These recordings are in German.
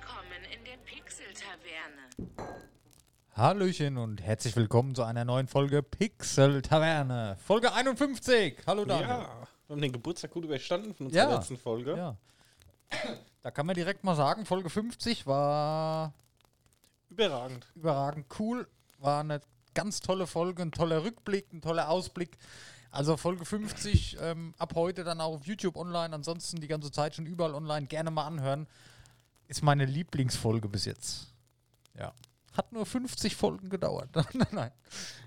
Willkommen in der Pixel-Taverne. Hallöchen und herzlich willkommen zu einer neuen Folge Pixel Taverne. Folge 51. Hallo Daniel. Ja, wir haben den Geburtstag gut überstanden von Ja. unserer letzten Folge. Ja. Da kann man direkt mal sagen, Folge 50 war Überragend. überragend cool. War eine ganz tolle Folge, ein toller Rückblick, ein toller Ausblick. Also Folge 50 ähm, ab heute dann auch auf YouTube online, ansonsten die ganze Zeit schon überall online. Gerne mal anhören. Ist meine Lieblingsfolge bis jetzt. Ja. Hat nur 50 Folgen gedauert. Nein.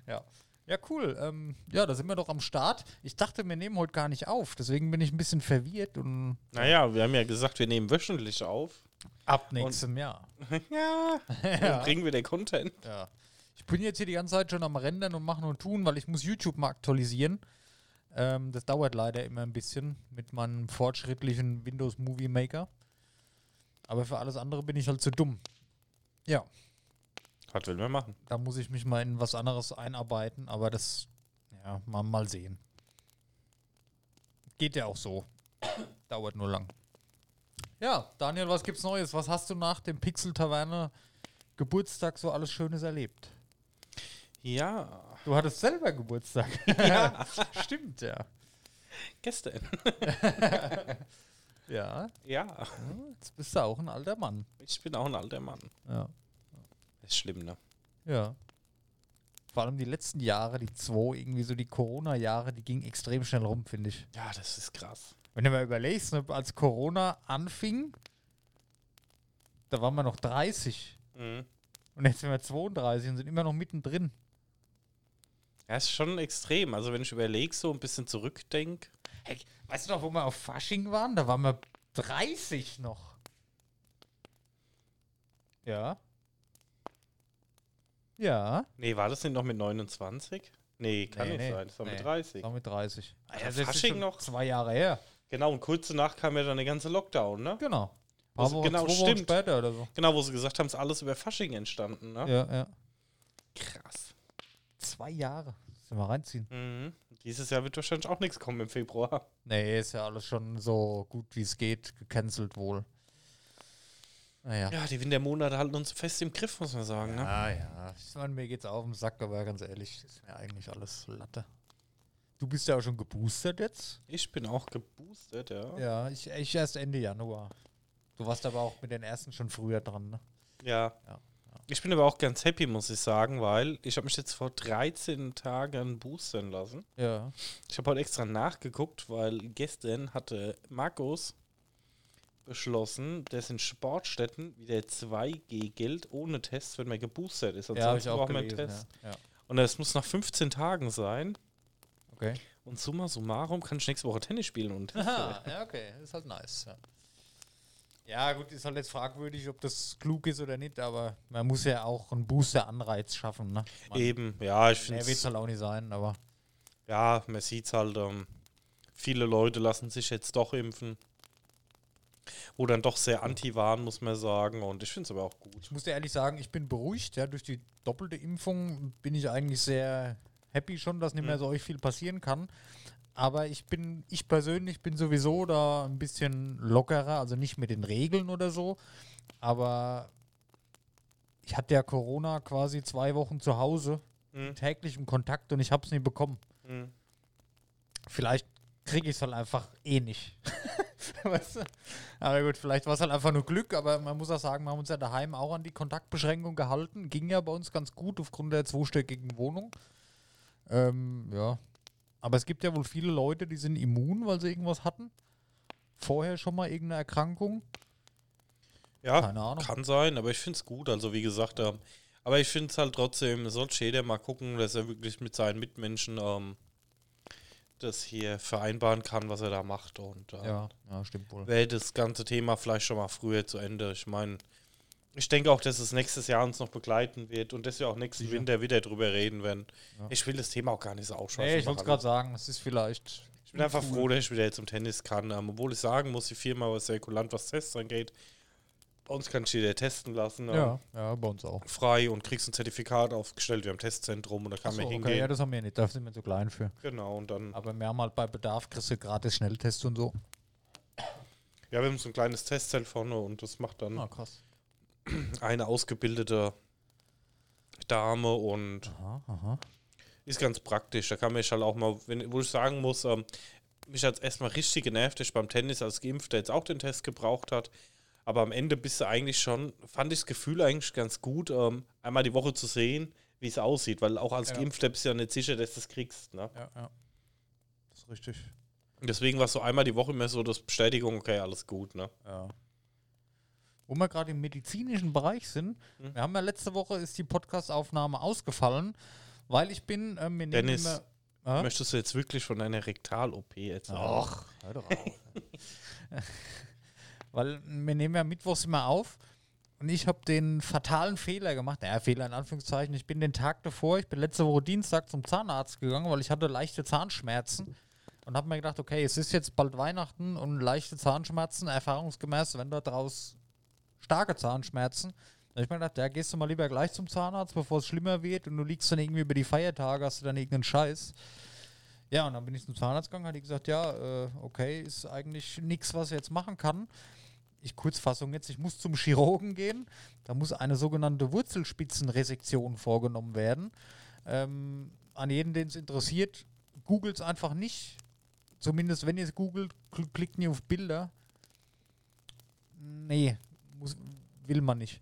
Ja. Ja, cool. Ähm, ja, da sind wir doch am Start. Ich dachte, wir nehmen heute gar nicht auf. Deswegen bin ich ein bisschen verwirrt und Naja, wir haben ja gesagt, wir nehmen wöchentlich auf. ab nächstem Jahr. ja, dann bringen wir den Content. Ja. Ich bin jetzt hier die ganze Zeit schon am Rendern und machen und tun, weil ich muss YouTube mal aktualisieren. Ähm, das dauert leider immer ein bisschen mit meinem fortschrittlichen Windows Movie Maker. Aber für alles andere bin ich halt zu dumm. Ja, Was will man machen? da muss ich mich mal in was anderes einarbeiten, aber das, ja, mal, mal sehen. Geht ja auch so. Dauert nur lang. Ja, Daniel, was gibt's Neues? Was hast du nach dem Pixel Taverne Geburtstag so alles Schönes erlebt? Ja, Du hattest selber Geburtstag. Ja. Stimmt, ja. gestern. Ja, Ja, jetzt bist du auch ein alter Mann. ich bin auch ein alter Mann. Ja. Ist schlimm, ne? Ja. Vor allem die letzten Jahre, die zwei, irgendwie so die Corona-Jahre, die gingen extrem schnell rum, finde ich. Ja, das ist krass. Wenn du mal überlegst, ne, als Corona anfing, da waren wir noch 30. Mhm. Und jetzt sind wir 32 und sind immer noch mittendrin. Ja, ist schon extrem. Also, wenn ich überlege, so ein bisschen zurückdenke. Hey, weißt du noch, wo wir auf Fasching waren? Da waren wir 30 noch. Ja. Ja. Nee, war das nicht noch mit 29? Nee, kann Nee, nicht nee, sein. Das war nee. mit 30. War mit 30. Alter, das ist Fasching schon noch? Zwei Jahre her. Genau, und kurz danach kam ja dann der ganze Lockdown, ne? Genau. Wochen- genau, stimmt. später oder so. Genau, wo sie gesagt haben, es ist alles über Fasching entstanden, ne? Ja, ja. Krass. Zwei Jahre. Sollen wir reinziehen? Mhm. Dieses Jahr wird wahrscheinlich auch nichts kommen im Februar. Nee, ist ja alles schon so gut wie es geht, gecancelt wohl. Naja. Ja, die Wintermonate halten uns fest im Griff, muss man sagen. Ne? Ja, ja. Ich meine, mir geht's auf den Sack, aber ganz ehrlich, ist mir eigentlich alles Latte. Du bist ja auch schon geboostert jetzt. Ich bin auch geboostet, ja. Ja, ich, ich erst Ende Januar. Du warst aber auch mit den ersten schon früher dran, ne? Ja. Ja, Ich bin aber auch ganz happy, muss ich sagen, weil ich habe mich jetzt vor 13 Tagen boostern lassen. Ja. Ich habe heute extra nachgeguckt, weil gestern hatte Markus beschlossen, dass in Sportstätten wieder 2G gilt ohne Test, wenn man geboostert ist. Ja, habe ich auch braucht man einen Test. ja. ja. Und das muss nach 15 Tagen sein. Okay. Und summa summarum kann ich nächste Woche Tennis spielen und Test Aha, ja, okay. Ist halt nice, ja. Ja, gut, ist halt jetzt fragwürdig, ob das klug ist oder nicht, aber man muss ja auch einen Booster-Anreiz schaffen, ne? Man, Eben, ja, ich mehr finde wird es halt auch nicht sein, aber Ja, man sieht halt, ähm, viele Leute lassen sich jetzt doch impfen. Wo dann doch sehr anti waren, muss man sagen. Und ich finde es aber auch gut. ich muss dir ehrlich sagen, ich bin beruhigt, ja, durch die doppelte Impfung bin ich eigentlich sehr happy schon, dass nicht mehr Mhm. so euch viel passieren kann. Aber ich bin, ich persönlich bin sowieso da ein bisschen lockerer, also nicht mit den Regeln oder so, aber ich hatte ja Corona quasi zwei Wochen zu Hause, Mhm. täglich im Kontakt und ich habe es nie bekommen. Mhm. Vielleicht kriege ich es halt einfach eh nicht. weißt du? Aber gut, vielleicht war es halt einfach nur Glück, aber man muss auch sagen, wir haben uns ja daheim auch an die Kontaktbeschränkung gehalten. Ging ja bei uns ganz gut aufgrund der zweistöckigen Wohnung. Ähm, ja. Aber es gibt ja wohl viele Leute, die sind immun, weil sie irgendwas hatten. Vorher schon mal irgendeine Erkrankung. Ja, Keine Ahnung. kann sein, aber ich finde es gut. Also, wie gesagt, ähm, aber ich finde es halt trotzdem, sollte jeder mal gucken, dass er wirklich mit seinen Mitmenschen ähm, das hier vereinbaren kann, was er da macht. Und äh, Ja, ja, stimmt wohl. wäre das ganze Thema vielleicht schon mal früher zu Ende. Ich meine, ich denke auch, dass es nächstes Jahr uns noch begleiten wird und dass wir auch nächsten Sicher. Winter wieder drüber reden werden. Ja. Ich will das Thema auch gar nicht so ausschweifen. Nee, ich wollte es gerade sagen, es ist vielleicht. Ich bin einfach froh, dass ich wieder zum Tennis kann. Ähm, obwohl ich sagen muss, die Firma war sehr kulant, was Tests angeht. Bei uns kann ich jeder testen lassen. ähm, Ja, ja, bei uns auch. Frei und kriegst ein Zertifikat aufgestellt. Wir haben ein Testzentrum und da kann Achso, man okay, hingehen. ja, das haben wir nicht, da sind wir zu klein für. genau, und dann. Aber wir haben halt bei Bedarf kriegst du gratis Schnelltests und so. Ja, wir haben so ein kleines Testzelt vorne und das macht dann Ah, krass. Eine ausgebildete Dame und Aha, aha. ist ganz praktisch. Da kann man halt auch mal, wenn, wo ich sagen muss, ähm, mich hat es erstmal richtig genervt, dass ich beim Tennis als Geimpfter jetzt auch den Test gebraucht hat. Aber am Ende bist du eigentlich schon, fand ich das Gefühl eigentlich ganz gut, ähm, einmal die Woche zu sehen, wie es aussieht. Weil auch als Ja. Geimpfter bist du ja nicht sicher, dass du es kriegst. Ne? Ja, ja. Das ist richtig. Und Deswegen war so einmal die Woche immer so das Bestätigung, okay, alles gut. Ne? Ja. Wo wir gerade im medizinischen Bereich sind, Mhm. wir haben ja letzte Woche ist die Podcast-Aufnahme ausgefallen, weil ich bin, wir nehmen Dennis, immer, Hä? Möchtest du jetzt wirklich von deiner Rektal-OP erzählen? Ach, hör doch auf. Weil wir nehmen ja mittwochs immer auf und ich habe den fatalen Fehler gemacht. Naja, Fehler in Anführungszeichen. Ich bin den Tag davor, ich bin letzte Woche Dienstag zum Zahnarzt gegangen, weil ich hatte leichte Zahnschmerzen und habe mir gedacht, okay, es ist jetzt bald Weihnachten und leichte Zahnschmerzen, erfahrungsgemäß, wenn da draus starke Zahnschmerzen. Da ich mir gedacht, gehst du mal lieber gleich zum Zahnarzt, bevor es schlimmer wird und du liegst dann irgendwie über die Feiertage, hast du dann irgendeinen Scheiß. Ja, und dann bin ich zum Zahnarzt gegangen, hat die gesagt, ja, äh, okay, ist eigentlich nichts, was ich jetzt machen kann. Ich Kurzfassung jetzt, ich muss zum Chirurgen gehen. Da muss eine sogenannte Wurzelspitzenresektion vorgenommen werden. Ähm, an jeden, den es interessiert, googelt es einfach nicht. Zumindest wenn ihr es googelt, kl klickt nie auf Bilder. Nee, muss, will man nicht.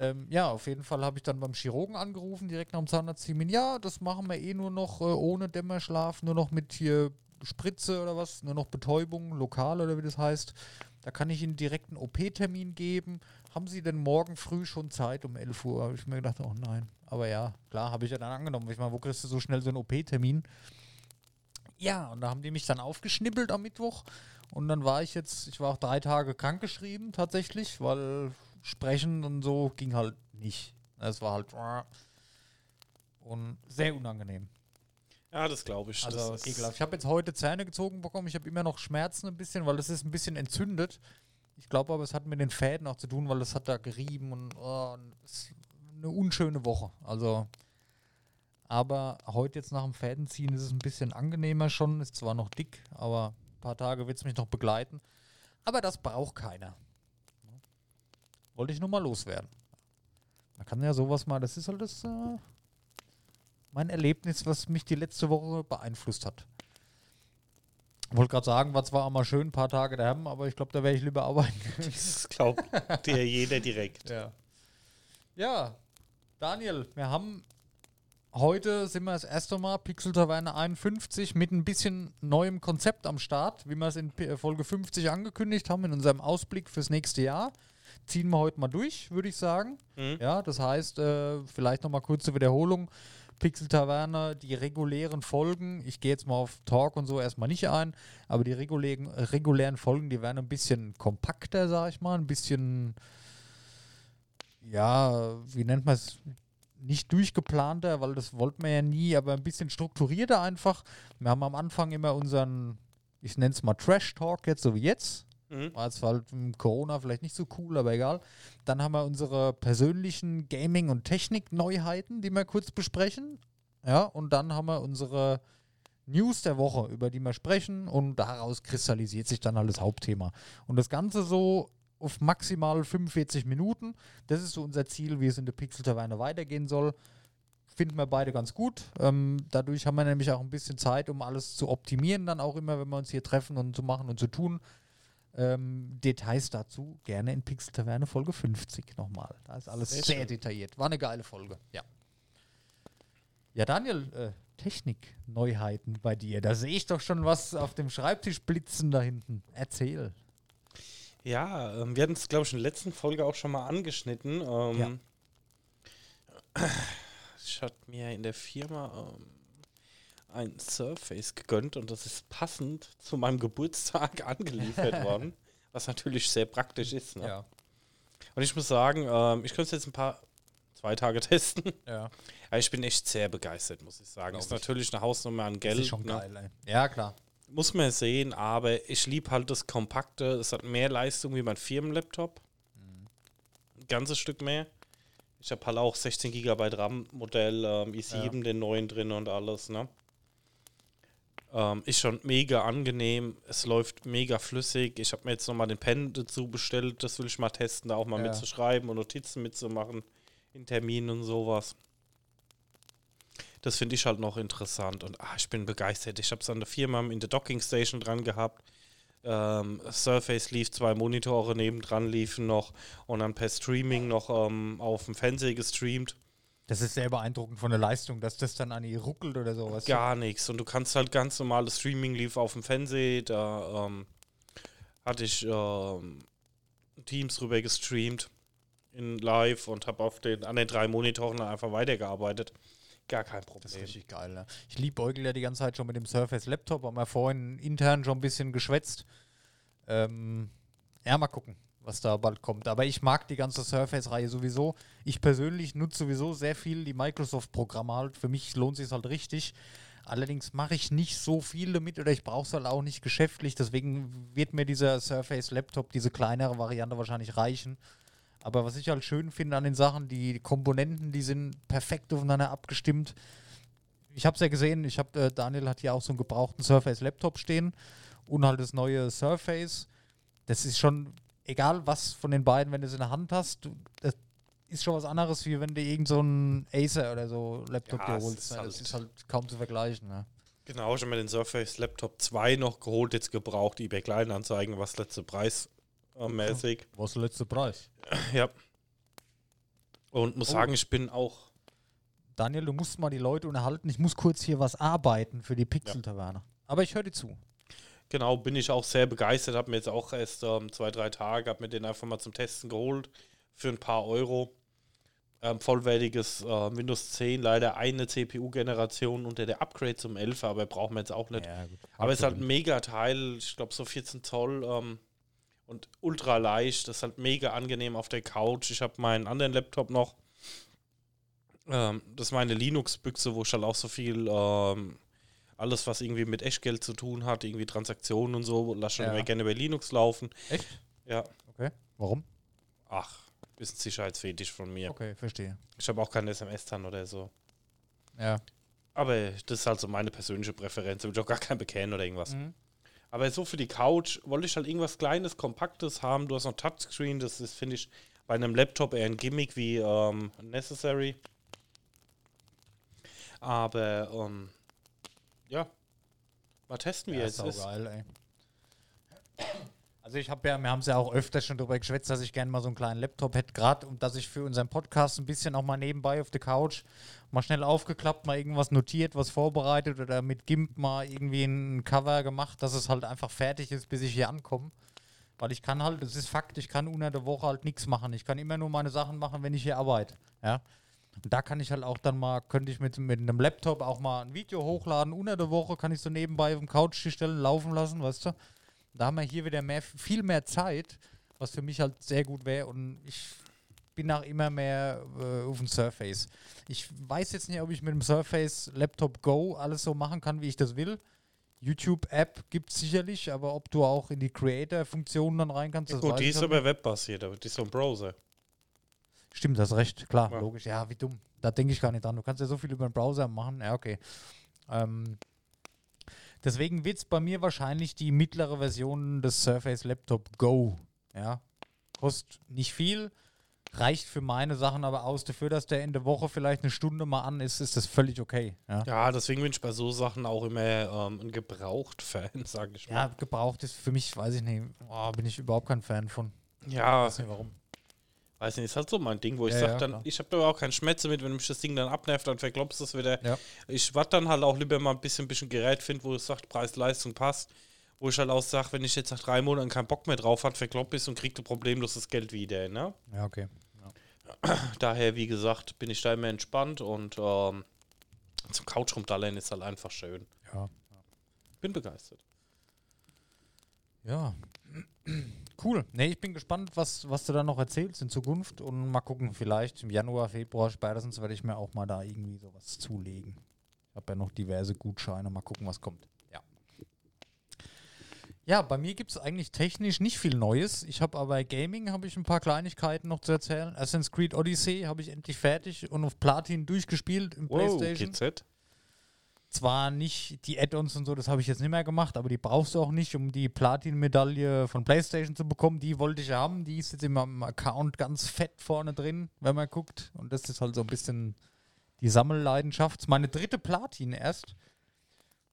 Ähm, ja, auf jeden Fall habe ich dann beim Chirurgen angerufen, direkt nach dem Zahnarzttermin. Ja, das machen wir eh nur noch äh, ohne Dämmerschlaf, nur noch mit hier Spritze oder was, nur noch Betäubung, lokal oder wie das heißt. Da kann ich Ihnen direkt einen OP-Termin geben. Haben Sie denn morgen früh schon Zeit um 11 Uhr? Habe ich mir gedacht, oh nein. Aber ja, klar, habe ich ja dann angenommen. Ich meine, wo kriegst du so schnell so einen OP-Termin? Ja, und da haben die mich dann aufgeschnippelt am Mittwoch. Und dann war ich jetzt, ich war auch drei Tage krankgeschrieben tatsächlich, weil sprechen und so ging halt nicht. Es war halt und sehr unangenehm. Ja, das glaube ich. Also das ekelhaft. Ich habe jetzt heute Zähne gezogen bekommen. Ich habe immer noch Schmerzen ein bisschen, weil das ist ein bisschen entzündet. Ich glaube aber, es hat mit den Fäden auch zu tun, weil es hat da gerieben und, oh, und eine unschöne Woche. Also, aber heute jetzt nach dem Fädenziehen ist es ein bisschen angenehmer schon. Ist zwar noch dick, aber ein paar Tage wird es mich noch begleiten. Aber das braucht keiner. Wollte ich nur mal loswerden. Man kann ja sowas mal, das ist halt das, äh, mein Erlebnis, was mich die letzte Woche beeinflusst hat. Wollte gerade sagen, war zwar auch mal schön, ein paar Tage daheim, aber ich glaube, da wäre ich lieber arbeiten. Das glaubt dir jeder direkt. Ja. Ja, Daniel, wir haben heute sind wir das erste Mal Pixel Taverne 51 mit ein bisschen neuem Konzept am Start, wie wir es in Folge 50 angekündigt haben in unserem Ausblick fürs nächste Jahr. Ziehen wir heute mal durch, würde ich sagen. Mhm. Ja, das heißt, äh, vielleicht nochmal kurze Wiederholung. Pixel Taverne, die regulären Folgen, ich gehe jetzt mal auf Talk und so erstmal nicht ein, aber die regulären, regulären Folgen, die werden ein bisschen kompakter, sag ich mal, ein bisschen, ja, wie nennt man es, nicht durchgeplanter, weil das wollten wir ja nie, aber ein bisschen strukturierter einfach. Wir haben am Anfang immer unseren, ich nenne es mal Trash-Talk, jetzt so wie jetzt, Mhm. war jetzt halt mit Corona vielleicht nicht so cool, aber egal. Dann haben wir unsere persönlichen Gaming- und Technik-Neuheiten, die wir kurz besprechen. Ja, und dann haben wir unsere News der Woche, über die wir sprechen und daraus kristallisiert sich dann alles Hauptthema. Und das Ganze so auf maximal 45 Minuten. Das ist so unser Ziel, wie es in der Pixel-Taverne weitergehen soll. Finden wir beide ganz gut. Ähm, dadurch haben wir nämlich auch ein bisschen Zeit, um alles zu optimieren, dann auch immer, wenn wir uns hier treffen und zu machen und zu tun. Ähm, Details dazu gerne in Pixel Taverne Folge 50 nochmal. Da ist alles Sehr sehr, detailliert. War eine geile Folge, ja. Ja, Daniel, äh, Technik-Neuheiten bei dir. Da sehe ich doch schon was auf dem Schreibtisch blitzen da hinten. Erzähl. Ja, ähm, wir hatten es, glaube ich, in der letzten Folge auch schon mal angeschnitten. Ähm, Ich hatte mir in der Firma ähm, ein Surface gegönnt und das ist passend zu meinem Geburtstag angeliefert worden, was natürlich sehr praktisch ist. Ne? Ja. Und ich muss sagen, ähm, ich könnte es jetzt ein paar, zwei Tage testen. Ja. Aber ich bin echt sehr begeistert, muss ich sagen. Glaub ist ich. natürlich eine Hausnummer an Das Geld. ist schon ne? geil, ey. Ja, klar. Muss man sehen, aber ich liebe halt das Kompakte. Es hat mehr Leistung wie mein Firmenlaptop. Ein ganzes Stück mehr. Ich habe halt auch 16 GB RAM-Modell, ähm, i7, den neuen drin und alles, ne? Ähm, ist schon mega angenehm. Es läuft mega flüssig. Ich habe mir jetzt nochmal den Pen dazu bestellt. Das will ich mal testen, da auch mal Ja. mitzuschreiben und Notizen mitzumachen in Terminen und sowas. Das finde ich halt noch interessant und ah, ich bin begeistert. Ich habe es an der Firma in der Docking Station dran gehabt. Ähm, Surface lief, zwei Monitore nebendran liefen noch und dann per Streaming noch ähm, auf dem Fernseher gestreamt. Das ist sehr beeindruckend von der Leistung, dass das dann an ihr ruckelt oder sowas. Gar nichts. Und du kannst halt ganz normales Streaming lief auf dem Fernseher. Da ähm, hatte ich ähm, Teams rüber gestreamt in live und habe auf den an den drei Monitoren einfach weitergearbeitet. Gar kein Das ist Problem. richtig geil. Ne? Ich liebe ja die ganze Zeit schon mit dem Surface Laptop, haben wir vorhin intern schon ein bisschen geschwätzt. Ähm, ja, mal gucken, was da bald kommt. Aber ich mag die ganze Surface-Reihe sowieso. Ich persönlich nutze sowieso sehr viel die Microsoft-Programme halt. Für mich lohnt es sich halt richtig. Allerdings mache ich nicht so viel damit oder ich brauche es halt auch nicht geschäftlich. Deswegen wird mir dieser Surface Laptop, diese kleinere Variante wahrscheinlich reichen. Aber was ich halt schön finde an den Sachen, die Komponenten, die sind perfekt aufeinander abgestimmt. Ich habe es ja gesehen, ich habe, äh, Daniel hat hier auch so einen gebrauchten Surface Laptop stehen und halt das neue Surface. Das ist schon, egal was von den beiden, wenn du es in der Hand hast, du, das ist schon was anderes, wie wenn du irgend so einen Acer oder so Laptop Ja, dir holst. ist ne? das halt- ist halt kaum zu vergleichen. Ne? Genau, schon mal den Surface Laptop 2 noch geholt, jetzt gebraucht, eBay Kleinanzeigen, was letzte Preis äh, mäßig. Was ist der letzte Preis? Ja. Und muss Oh. sagen, ich bin auch Daniel, du musst mal die Leute unterhalten. Ich muss kurz hier was arbeiten für die Pixel-Taverne. Aber ich höre dir zu. Genau, bin ich auch sehr begeistert. Habe mir jetzt auch erst ähm, zwei, drei Tage, habe mir den einfach mal zum Testen geholt für ein paar Euro. Ähm, vollwertiges äh, Windows 10, leider eine CPU-Generation unter der Upgrade zum 11, aber brauchen wir jetzt auch nicht. Ja, aber es ist halt ein mega Teil, ich glaube so 14 Zoll ähm, und ultra leicht. Das ist halt mega angenehm auf der Couch. Ich habe meinen anderen Laptop noch. Ähm, das ist meine Linux-Büchse, wo ich halt auch so viel ähm, alles, was irgendwie mit Echtgeld zu tun hat, irgendwie Transaktionen und so, lass schon Ja. immer gerne bei Linux laufen. Echt? Ja. Okay. Warum? Ach, ist ein Sicherheitsfetisch von mir. Okay, verstehe. Ich habe auch keinen SMS dann oder so. Ja. Aber das ist halt so meine persönliche Präferenz. Ich will auch gar kein bekennen oder irgendwas. Mhm. Aber so für die Couch wollte ich halt irgendwas Kleines, Kompaktes haben. Du hast noch Touchscreen. Das ist, finde ich, bei einem Laptop eher ein Gimmick wie ähm, necessary. Aber ähm, ja, mal testen, wie Ja, es ist. geil, ey. Also ich habe ja, wir haben es ja auch öfter schon darüber geschwätzt, dass ich gerne mal so einen kleinen Laptop hätte, gerade und dass ich für unseren Podcast ein bisschen auch mal nebenbei auf der Couch mal schnell aufgeklappt, mal irgendwas notiert, was vorbereitet oder mit GIMP mal irgendwie ein Cover gemacht, dass es halt einfach fertig ist, bis ich hier ankomme. Weil ich kann halt, das ist Fakt, ich kann unter der Woche halt nichts machen. Ich kann immer nur meine Sachen machen, wenn ich hier arbeite. Ja. Und da kann ich halt auch dann mal, könnte ich mit, mit einem Laptop auch mal ein Video hochladen. Unter der Woche kann ich so nebenbei auf dem Couch stellen, laufen lassen, weißt du. Da haben wir hier wieder mehr, viel mehr Zeit, was für mich halt sehr gut wäre. Und ich bin auch immer mehr äh, auf dem Surface. Ich weiß jetzt nicht, ob ich mit dem Surface Laptop Go alles so machen kann, wie ich das will. YouTube-App gibt es sicherlich, aber ob du auch in die Creator-Funktionen dann rein kannst, das gut, die ist aber webbasiert, aber die ist so ein Browser. Stimmt, das recht, klar, Ja. logisch. Ja, wie dumm. Da denke ich gar nicht dran. Du kannst ja so viel über den Browser machen. Ja, okay. Ähm, deswegen wird es bei mir wahrscheinlich die mittlere Version des Surface Laptop Go. Ja. Kostet nicht viel, reicht für meine Sachen aber aus. Dafür, dass der in der Woche vielleicht eine Stunde mal an ist, ist das völlig okay. Ja, Ja, deswegen bin ich bei so Sachen auch immer ähm, ein Gebraucht-Fan, sage ich ja mal. gebraucht ist für mich, weiß ich nicht, oh, bin ich überhaupt kein Fan von. Ja, Weiß nicht warum. Weiß nicht, ist halt so mein Ding, wo ich Ja, sage ja, dann, klar. ich habe da auch keinen Schmerz mit, wenn mich das Ding dann abnervt, dann verklopst es wieder. Ja. Ich warte dann halt auch lieber mal ein bisschen, bisschen Gerät finde, wo es sagt, Preis-Leistung passt. Wo ich halt auch sage, wenn ich jetzt nach drei Monaten keinen Bock mehr drauf hat, verkloppt ist und kriegt problemlos das Geld wieder. Ne? Ja, okay. Daher, wie gesagt, bin ich da immer entspannt und ähm, zum Couch rumdallern ist halt einfach schön. Ja. Bin begeistert. Ja. Cool. Nee, ich bin gespannt, was, was du da noch erzählst in Zukunft und mal gucken, vielleicht im Januar, Februar spätestens werde ich mir auch mal da irgendwie sowas zulegen. Ich habe ja noch diverse Gutscheine, mal gucken, was kommt. Ja. Ja, bei mir gibt es eigentlich technisch nicht viel Neues. Ich habe aber Gaming, habe ich ein paar Kleinigkeiten noch zu erzählen. Assassin's Creed Odyssey habe ich endlich fertig und auf Platin durchgespielt im Wow, Playstation. GZ. Zwar nicht die Add-ons und so, das habe ich jetzt nicht mehr gemacht, aber die brauchst du auch nicht, um die Platin-Medaille von PlayStation zu bekommen. Die wollte ich haben. Die ist jetzt in meinem Account ganz fett vorne drin, wenn man guckt. Und das ist halt so ein bisschen die Sammelleidenschaft. Meine dritte Platin erst.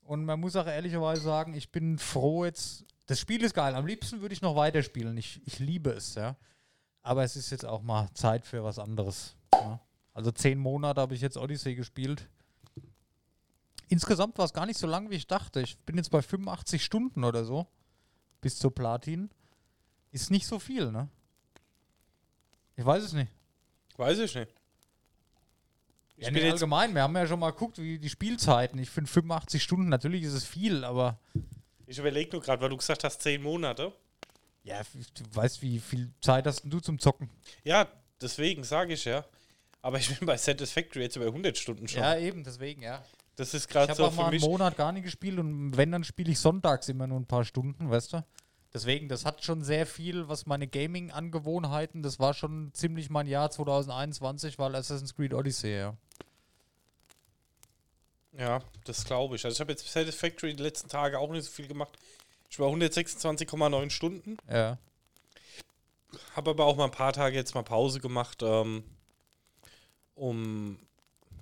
Und man muss auch ehrlicherweise sagen, ich bin froh jetzt. Das Spiel ist geil. Am liebsten würde ich noch weiterspielen. Ich, ich liebe es, ja. Aber es ist jetzt auch mal Zeit für was anderes. Ja. Also zehn Monate habe ich jetzt Odyssey gespielt. Insgesamt war es gar nicht so lang, wie ich dachte. Ich bin jetzt bei 85 Stunden oder so. Bis zur Platin. Ist nicht so viel, ne? Ich weiß es nicht. Weiß ich nicht. Ich ja, bin jetzt allgemein, wir haben ja schon mal geguckt, wie die Spielzeiten. Ich finde 85 Stunden, natürlich ist es viel, aber. Ich überlege nur gerade, weil du gesagt hast, 10 Monate. Ja, du weißt, wie viel Zeit hast du zum Zocken? Ja, deswegen sage ich ja. Aber ich bin bei Satisfactory jetzt über 100 Stunden schon. Ja, eben, deswegen, ja. Das ist gerade so. Ich habe mal einen Monat gar nicht gespielt und wenn, dann spiele ich sonntags immer nur ein paar Stunden, weißt du? Deswegen, das hat schon sehr viel, was meine Gaming-Angewohnheiten, das war schon ziemlich mein Jahr 2021, weil Assassin's Creed Odyssey, ja. Ja, das glaube ich. Also ich habe jetzt Satisfactory die letzten Tage auch nicht so viel gemacht. Ich war 126,9 Stunden. Ja. Habe aber auch mal ein paar Tage jetzt mal Pause gemacht, ähm, um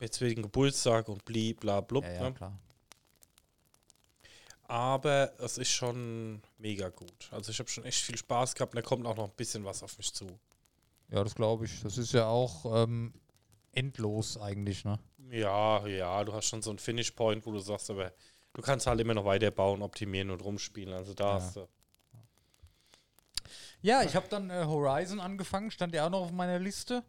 jetzt wegen Geburtstag und bli bla blub. Ja, ja, ne? klar. Aber es ist schon mega gut. Also ich habe schon echt viel Spaß gehabt und da kommt auch noch ein bisschen was auf mich zu. Ja, das glaube ich. Das ist ja auch ähm, endlos eigentlich, ne? Ja, ja, du hast schon so einen Finish Point, wo du sagst, aber du kannst halt immer noch weiterbauen, optimieren und rumspielen. Also da ja. hast du. Ja, ich habe dann äh, Horizon angefangen, stand ja auch noch auf meiner Liste.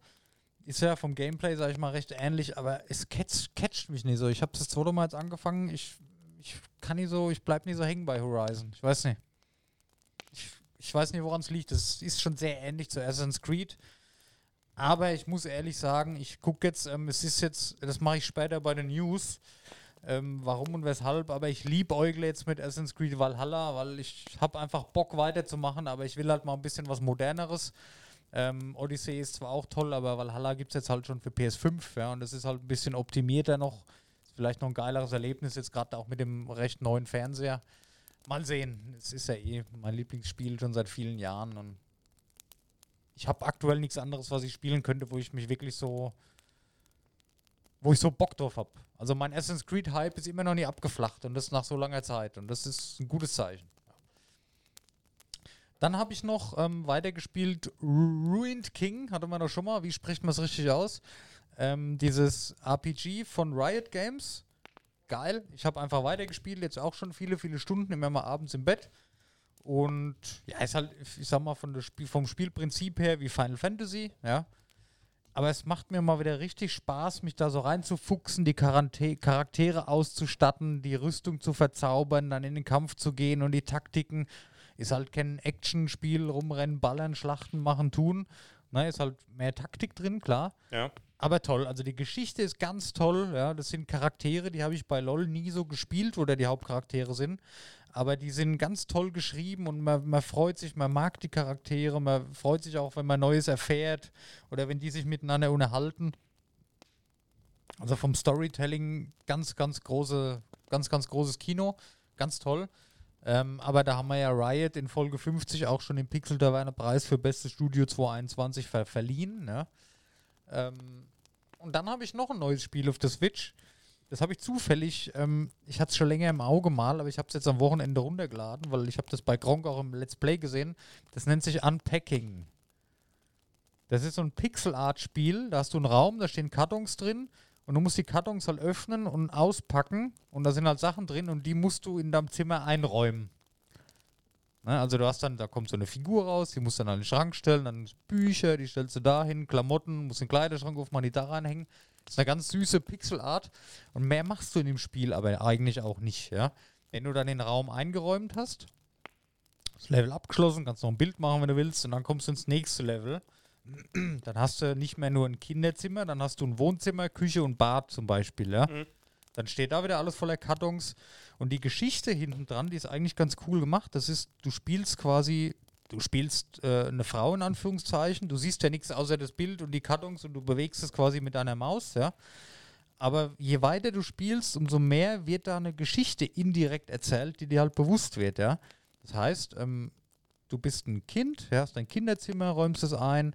Ist ja vom Gameplay, sag ich mal, recht ähnlich, aber es catcht, catcht mich nicht so. Ich habe das zweite Mal jetzt angefangen. Ich, ich kann nicht so, ich bleib nicht so hängen bei Horizon. Ich weiß nicht. Ich, ich weiß nicht, woran es liegt. Das ist schon sehr ähnlich zu Assassin's Creed. Aber ich muss ehrlich sagen, ich gucke jetzt, ähm, es ist jetzt, das mache ich später bei den News, ähm, warum und weshalb, aber ich liebe Eugle jetzt mit Assassin's Creed Valhalla, weil ich habe einfach Bock weiterzumachen, aber ich will halt mal ein bisschen was Moderneres. Ähm, Odyssey ist zwar auch toll, aber Valhalla gibt es jetzt halt schon für PS5, ja, und das ist halt ein bisschen optimierter noch. Ist vielleicht noch ein geileres Erlebnis, jetzt gerade auch mit dem recht neuen Fernseher. Mal sehen. Es ist ja eh mein Lieblingsspiel schon seit vielen Jahren und ich habe aktuell nichts anderes, was ich spielen könnte, wo ich mich wirklich so, wo ich so Bock drauf habe. Also mein Assassin's Creed Hype ist immer noch nie abgeflacht und das nach so langer Zeit und das ist ein gutes Zeichen. Dann habe ich noch ähm, weitergespielt Ruined King, hatte man doch schon mal, wie spricht man es richtig aus? Ähm, dieses RPG von Riot Games. Geil. Ich habe einfach weitergespielt, jetzt auch schon viele, viele Stunden, immer mal abends im Bett. Und ja, ist halt, ich sag mal, von Spiel, vom Spielprinzip her wie Final Fantasy, ja. Aber es macht mir mal wieder richtig Spaß, mich da so reinzufuchsen, die Quarante Charaktere auszustatten, die Rüstung zu verzaubern, dann in den Kampf zu gehen und die Taktiken. Ist halt kein Action-Spiel, rumrennen, ballern, schlachten, machen, tun. Ne, ist halt mehr Taktik drin, klar. Ja. Aber toll, also die Geschichte ist ganz toll, ja. Das sind Charaktere, die habe ich bei LOL nie so gespielt, wo da die Hauptcharaktere sind aber die sind ganz toll geschrieben und man, man, freut sich, man mag die Charaktere, man freut sich auch, wenn man Neues erfährt oder wenn die sich miteinander unterhalten. Also vom Storytelling ganz, ganz große, ganz, ganz großes Kino, ganz toll. Ähm, aber da haben wir ja Riot in Folge 50 auch schon den Pixel Taverne Preis für bestes Studio 2021 ver verliehen. Ne? Ähm, und dann habe ich noch ein neues Spiel auf der Switch. Das habe ich zufällig, ähm, ich hatte es schon länger im Auge mal, aber ich habe es jetzt am Wochenende runtergeladen, weil ich habe das bei Gronk auch im Let's Play gesehen. Das nennt sich Unpacking. Das ist so ein Pixel-Art-Spiel. Da hast du einen Raum, da stehen Kartons drin und du musst die Kartons halt öffnen und auspacken und da sind halt Sachen drin und die musst du in deinem Zimmer einräumen. Ne, also du hast dann, da kommt so eine Figur raus, die musst du dann an den Schrank stellen, dann Bücher, die stellst du da hin, Klamotten, musst den Kleiderschrank aufmachen, die da reinhängen. Das ist eine ganz süße Pixelart. Und mehr machst du in dem Spiel aber eigentlich auch nicht, ja. Wenn du dann den Raum eingeräumt hast, das Level abgeschlossen, kannst noch ein Bild machen, wenn du willst, und dann kommst du ins nächste Level. Dann hast du nicht mehr nur ein Kinderzimmer, dann hast du ein Wohnzimmer, Küche und Bad zum Beispiel, ja. Mhm. Dann steht da wieder alles voller Kartons. Und die Geschichte hinten dran, die ist eigentlich ganz cool gemacht. Das ist, du spielst quasi du spielst äh, eine Frau in Anführungszeichen, du siehst ja nichts außer das Bild und die Kartons und du bewegst es quasi mit deiner Maus, ja. aber je weiter du spielst, umso mehr wird da eine Geschichte indirekt erzählt, die dir halt bewusst wird, ja. Das heißt, ähm, du bist ein Kind, ja, hast dein Kinderzimmer, räumst es ein,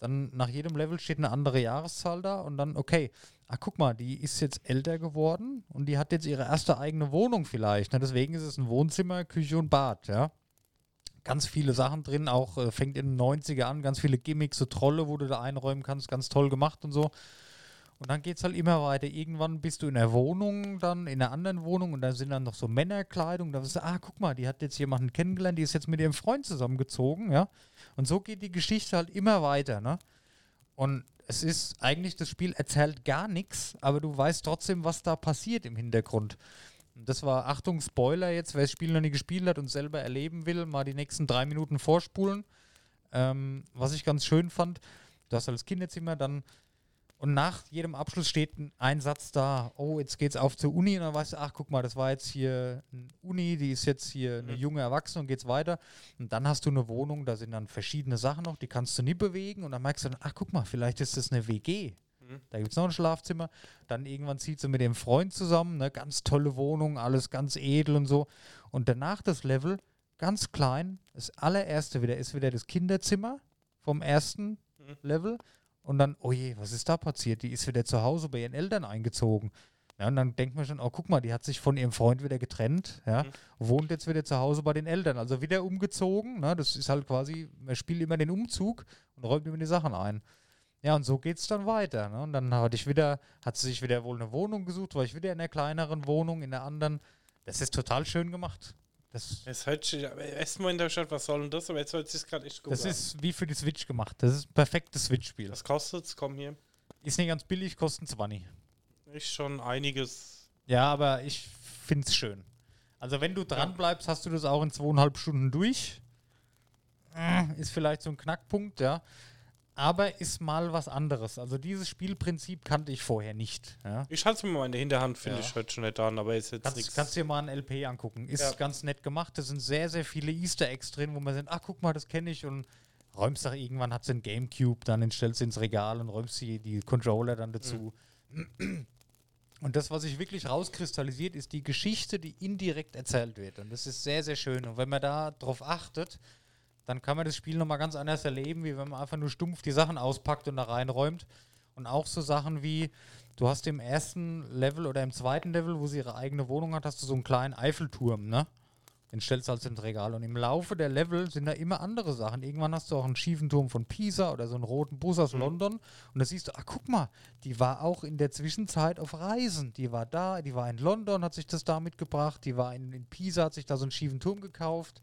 dann nach jedem Level steht eine andere Jahreszahl da und dann, okay, ah, guck mal, die ist jetzt älter geworden und die hat jetzt ihre erste eigene Wohnung vielleicht. Ne? Deswegen ist es ein Wohnzimmer, Küche und Bad, ja. Ganz viele Sachen drin, auch äh, fängt in den 90er an, ganz viele Gimmicks, so Trolle, wo du da einräumen kannst, ganz toll gemacht und so. Und dann geht es halt immer weiter. Irgendwann bist du in der Wohnung, dann in einer anderen Wohnung und da sind dann noch so Männerkleidung. Da wirst du, ah, guck mal, die hat jetzt jemanden kennengelernt, die ist jetzt mit ihrem Freund zusammengezogen, ja. Und so geht die Geschichte halt immer weiter, ne? Und es ist eigentlich, das Spiel erzählt gar nichts, aber du weißt trotzdem, was da passiert im Hintergrund. Und das war, Achtung, Spoiler jetzt, wer das Spiel noch nie gespielt hat und selber erleben will, mal die nächsten drei Minuten vorspulen. Ähm, was ich ganz schön fand, du hast als Kinderzimmer dann und nach jedem Abschluss steht ein Satz da, oh, jetzt geht's auf zur Uni und dann weißt du, ach, guck mal, das war jetzt hier eine Uni, die ist jetzt hier eine mhm. junge Erwachsene und geht's weiter. Und dann hast du eine Wohnung, da sind dann verschiedene Sachen noch, die kannst du nie bewegen und dann merkst du dann, ach, guck mal, vielleicht ist das eine WG. Mhm. Da gibt es noch ein Schlafzimmer. Dann irgendwann zieht sie mit dem Freund zusammen, ne, ganz tolle Wohnung, alles ganz edel und so. Und danach das Level, ganz klein, das allererste wieder ist wieder das Kinderzimmer vom ersten mhm. Level und dann, oh je, was ist da passiert? Die ist wieder zu Hause bei ihren Eltern eingezogen. Ja, und dann denkt man schon, oh, guck mal, die hat sich von ihrem Freund wieder getrennt, ja, mhm. wohnt jetzt wieder zu Hause bei den Eltern, also wieder umgezogen. Ne, das ist halt quasi, man spielt immer den Umzug und räumt immer die Sachen ein. Ja, und so geht es dann weiter. Ne? Und dann hatte ich wieder, hat sie sich wieder wohl eine Wohnung gesucht, war ich wieder in einer kleineren Wohnung, in der anderen. Das ist total schön gemacht. Das es hört sich, erstmal in der Stadt, was soll denn das? Aber jetzt hört sich gerade echt gut Das an. ist wie für die Switch gemacht. Das ist ein perfektes Switch-Spiel. Was kostet es? Komm hier. Ist nicht ganz billig, kosten 20. Ist schon einiges. Ja, aber ich finde es schön. Also wenn du dran bleibst, hast du das auch in zweieinhalb Stunden durch. Äh, ist vielleicht so ein Knackpunkt, ja aber ist mal was anderes. Also dieses Spielprinzip kannte ich vorher nicht. Ja. Ich halte es mir mal in der Hinterhand, finde ja. ich heute schon nett an, aber ist jetzt nichts. Kannst du dir mal ein LP angucken. Ist ja. ganz nett gemacht. Da sind sehr, sehr viele Easter Eggs drin, wo man sagt, ach guck mal, das kenne ich und räumst doch irgendwann, hat sie ein Gamecube, dann stellst du ins Regal und räumst die, die Controller dann dazu. Mhm. Und das, was sich wirklich rauskristallisiert, ist die Geschichte, die indirekt erzählt wird. Und das ist sehr, sehr schön. Und wenn man da drauf achtet, dann kann man das Spiel nochmal ganz anders erleben, wie wenn man einfach nur stumpf die Sachen auspackt und da reinräumt. Und auch so Sachen wie, du hast im ersten Level oder im zweiten Level, wo sie ihre eigene Wohnung hat, hast du so einen kleinen Eiffelturm, ne? Den stellst du halt ins Regal. Und im Laufe der Level sind da immer andere Sachen. Irgendwann hast du auch einen schiefen Turm von Pisa oder so einen roten Bus aus mhm. London. Und da siehst du, ach guck mal, die war auch in der Zwischenzeit auf Reisen. Die war da, die war in London, hat sich das da mitgebracht. Die war in, in Pisa, hat sich da so einen schiefen Turm gekauft.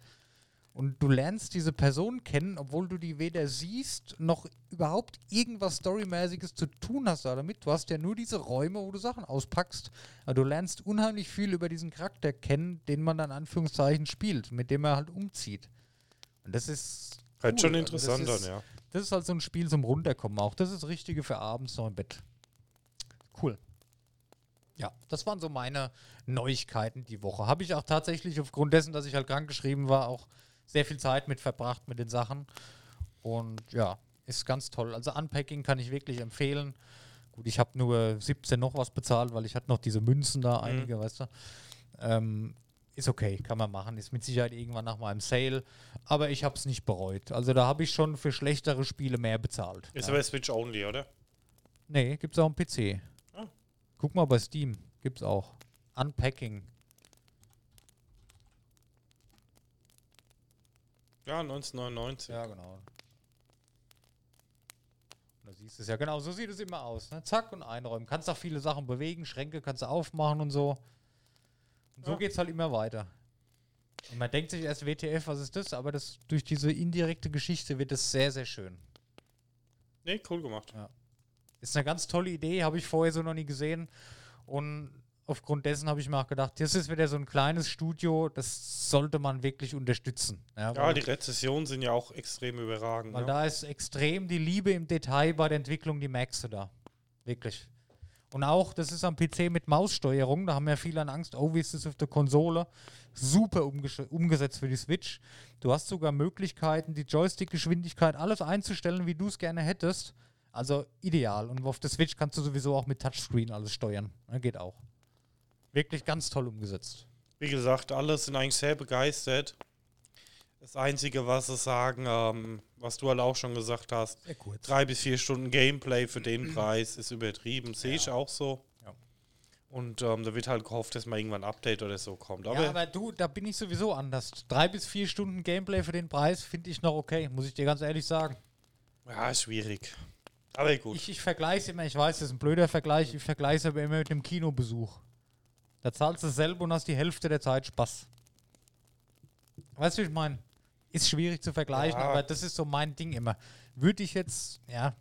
Und du lernst diese Person kennen, obwohl du die weder siehst, noch überhaupt irgendwas Storymäßiges zu tun hast damit. Du hast ja nur diese Räume, wo du Sachen auspackst. Aber du lernst unheimlich viel über diesen Charakter kennen, den man dann Anführungszeichen spielt, mit dem er halt umzieht. Und das ist. Halt schon also interessant also dann, ja. Das ist halt so ein Spiel zum Runterkommen auch. Das ist das Richtige für abends noch im Bett. Cool. Ja, das waren so meine Neuigkeiten die Woche. Habe ich auch tatsächlich aufgrund dessen, dass ich halt krank geschrieben war, auch sehr viel Zeit mit verbracht mit den Sachen. Und ja, ist ganz toll. Also Unpacking kann ich wirklich empfehlen. Gut, ich habe nur 17 noch was bezahlt, weil ich hatte noch diese Münzen da, mhm. einige, weißt du. Ähm, ist okay, kann man machen. Ist mit Sicherheit irgendwann nach meinem Sale. Aber ich habe es nicht bereut. Also da habe ich schon für schlechtere Spiele mehr bezahlt. Ist ja. aber Switch only, oder? Nee, gibt es auch am PC. Ah. Guck mal bei Steam. Gibt es auch. Unpacking. Ja, 1999. Ja, genau. Da siehst du es ja genau, so sieht es immer aus. Ne? Zack und einräumen. Kannst auch viele Sachen bewegen, Schränke kannst du aufmachen und so. Und so ja. geht es halt immer weiter. Und man denkt sich erst WTF, was ist das? Aber das, durch diese indirekte Geschichte wird es sehr, sehr schön. Nee, cool gemacht. Ja. Ist eine ganz tolle Idee, habe ich vorher so noch nie gesehen. Und aufgrund dessen habe ich mir auch gedacht, das ist wieder so ein kleines Studio, das sollte man wirklich unterstützen. Ja, ja die Rezessionen sind ja auch extrem überragend. Weil ja. da ist extrem die Liebe im Detail bei der Entwicklung, die merkst du da. Wirklich. Und auch, das ist am PC mit Maussteuerung, da haben ja viele an Angst, oh, wie ist das auf der Konsole? Super umgesetzt für die Switch. Du hast sogar Möglichkeiten, die Joystick-Geschwindigkeit, alles einzustellen, wie du es gerne hättest. Also ideal. Und auf der Switch kannst du sowieso auch mit Touchscreen alles steuern. Geht auch. Wirklich ganz toll umgesetzt. Wie gesagt, alle sind eigentlich sehr begeistert. Das Einzige, was sie sagen, ähm, was du halt auch schon gesagt hast, drei bis vier Stunden Gameplay für den Preis ist übertrieben. Sehe ich auch so. Ja. Und ähm, da wird halt gehofft, dass mal irgendwann ein Update oder so kommt. Aber, ja, aber du, da bin ich sowieso anders. Drei bis vier Stunden Gameplay für den Preis finde ich noch okay, muss ich dir ganz ehrlich sagen. ja, schwierig. Aber gut. Ich, ich vergleiche es immer, ich weiß, das ist ein blöder Vergleich, ich vergleiche es aber immer mit einem Kinobesuch. Da zahlst du selber und hast die Hälfte der Zeit Spaß. Weißt du, wie ich meine? Ist schwierig zu vergleichen, Ja. aber das ist so mein Ding immer. Würde ich jetzt, ja.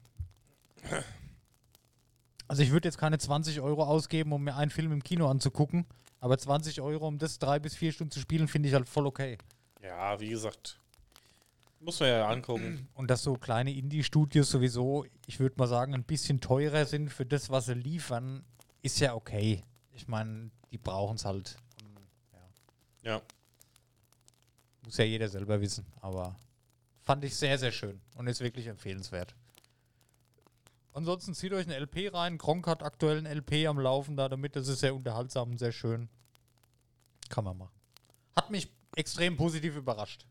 Also ich würde jetzt keine 20 Euro ausgeben, um mir einen Film im Kino anzugucken, aber 20 Euro, um das drei bis vier Stunden zu spielen, finde ich halt voll okay. ja, wie gesagt, muss man ja angucken. Und dass so kleine Indie-Studios sowieso, ich würde mal sagen, ein bisschen teurer sind für das, was sie liefern, ist ja okay. Ich meine, die brauchen es halt. ja. Muss ja jeder selber wissen. Aber fand ich sehr, sehr schön und ist wirklich empfehlenswert. Ansonsten zieht euch ein LP rein. Gronk hat aktuell ein LP am Laufen da damit. Das ist sehr unterhaltsam und sehr schön. Kann man machen. Hat mich extrem positiv überrascht.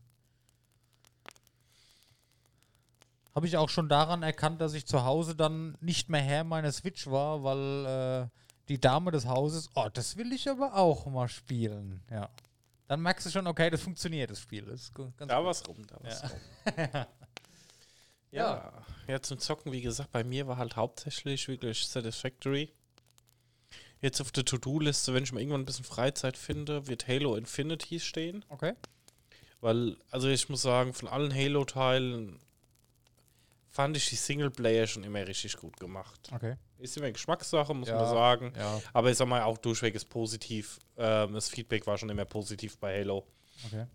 Habe ich auch schon daran erkannt, dass ich zu Hause dann nicht mehr Herr meiner Switch war, weil äh, die Dame des Hauses, oh, das will ich aber auch mal spielen. Ja. Dann merkst du schon, okay, das funktioniert, das Spiel. Das Da gut. was rum, da was Ja. rum. Ja. ja, zum Zocken, wie gesagt, bei mir war halt hauptsächlich wirklich Satisfactory. Jetzt auf der To-Do-Liste, wenn ich mal irgendwann ein bisschen Freizeit finde, wird Halo Infinity stehen. Okay. Weil, also ich muss sagen, von allen Halo-Teilen fand ich die Singleplayer schon immer richtig gut gemacht. Okay. Ist immer Geschmackssache, muss Ja, man sagen. Ja, Aber ich sag mal, auch durchweg ist positiv. Ähm, das Feedback war schon immer positiv bei Halo. okay.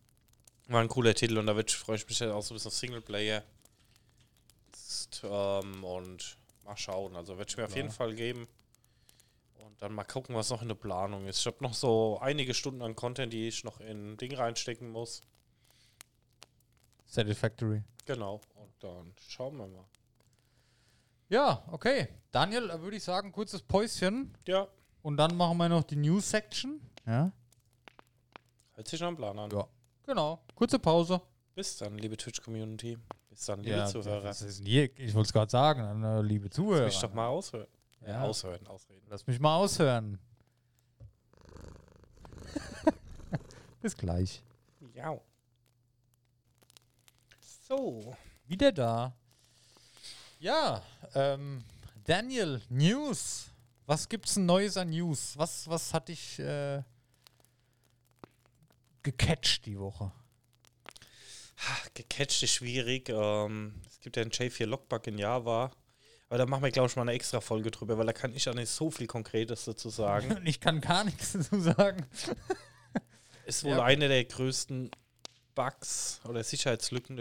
War ein cooler Titel und da wird, freue ich mich halt auch so ein bisschen auf Singleplayer. Ähm, und mal schauen. Also werde ich mir auf Klar. jeden Fall geben. Und dann mal gucken, was noch in der Planung ist. Ich habe noch so einige Stunden an Content, die ich noch in Ding reinstecken muss. Satisfactory. Genau. Und dann schauen wir mal. Ja, okay. Daniel, da würde ich sagen, kurzes Päuschen. Ja, Und dann machen wir noch die News-Section. Ja. hört sich noch ein Plan an. Ja. Genau. Kurze Pause. Bis dann, liebe Twitch-Community. Bis dann, liebe Zuhörer. Das ist nie, ich wollte es gerade sagen, äh, liebe Zuhörer. Mich doch mal aushören. Ja. Ja. Aushören, ausreden. Lass mich mal aushören. Bis gleich. Ja. So. Wieder da. Ja, ähm, Daniel, News. Was gibt's denn Neues an News? Was, was hat dich äh, gecatcht die Woche? Gecatcht ist schwierig. Ähm, es gibt ja einen J4 Logbug in Java. Aber da machen wir, glaube ich, mal eine extra Folge drüber, weil da kann ich auch nicht so viel Konkretes dazu sagen. Ich kann gar nichts dazu sagen. ist wohl Ja. eine der größten Bugs oder Sicherheitslücken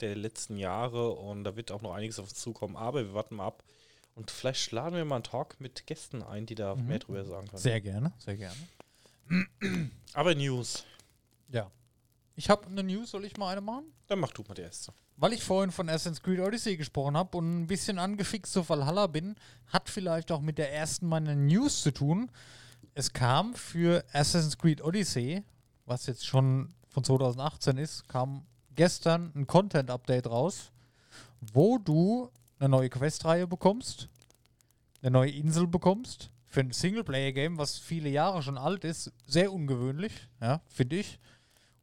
der, letzten Jahre und da wird auch noch einiges auf uns zukommen. Aber wir warten mal ab. Und vielleicht laden wir mal einen Talk mit Gästen ein, die da mehr drüber sagen können. Sehr gerne, sehr gerne. Aber News. Ja. Ich habe eine News, soll ich mal eine machen? Dann mach du mal die erste. Weil ich vorhin von Assassin's Creed Odyssey gesprochen habe und ein bisschen angefixt zu Valhalla bin, hat vielleicht auch mit der ersten meiner News zu tun. Es kam für Assassin's Creed Odyssey, was jetzt schon von 2018 ist, kam gestern ein Content-Update raus, wo du eine neue Questreihe bekommst, eine neue Insel bekommst, für ein Singleplayer-Game, was viele Jahre schon alt ist, sehr ungewöhnlich, ja, finde ich.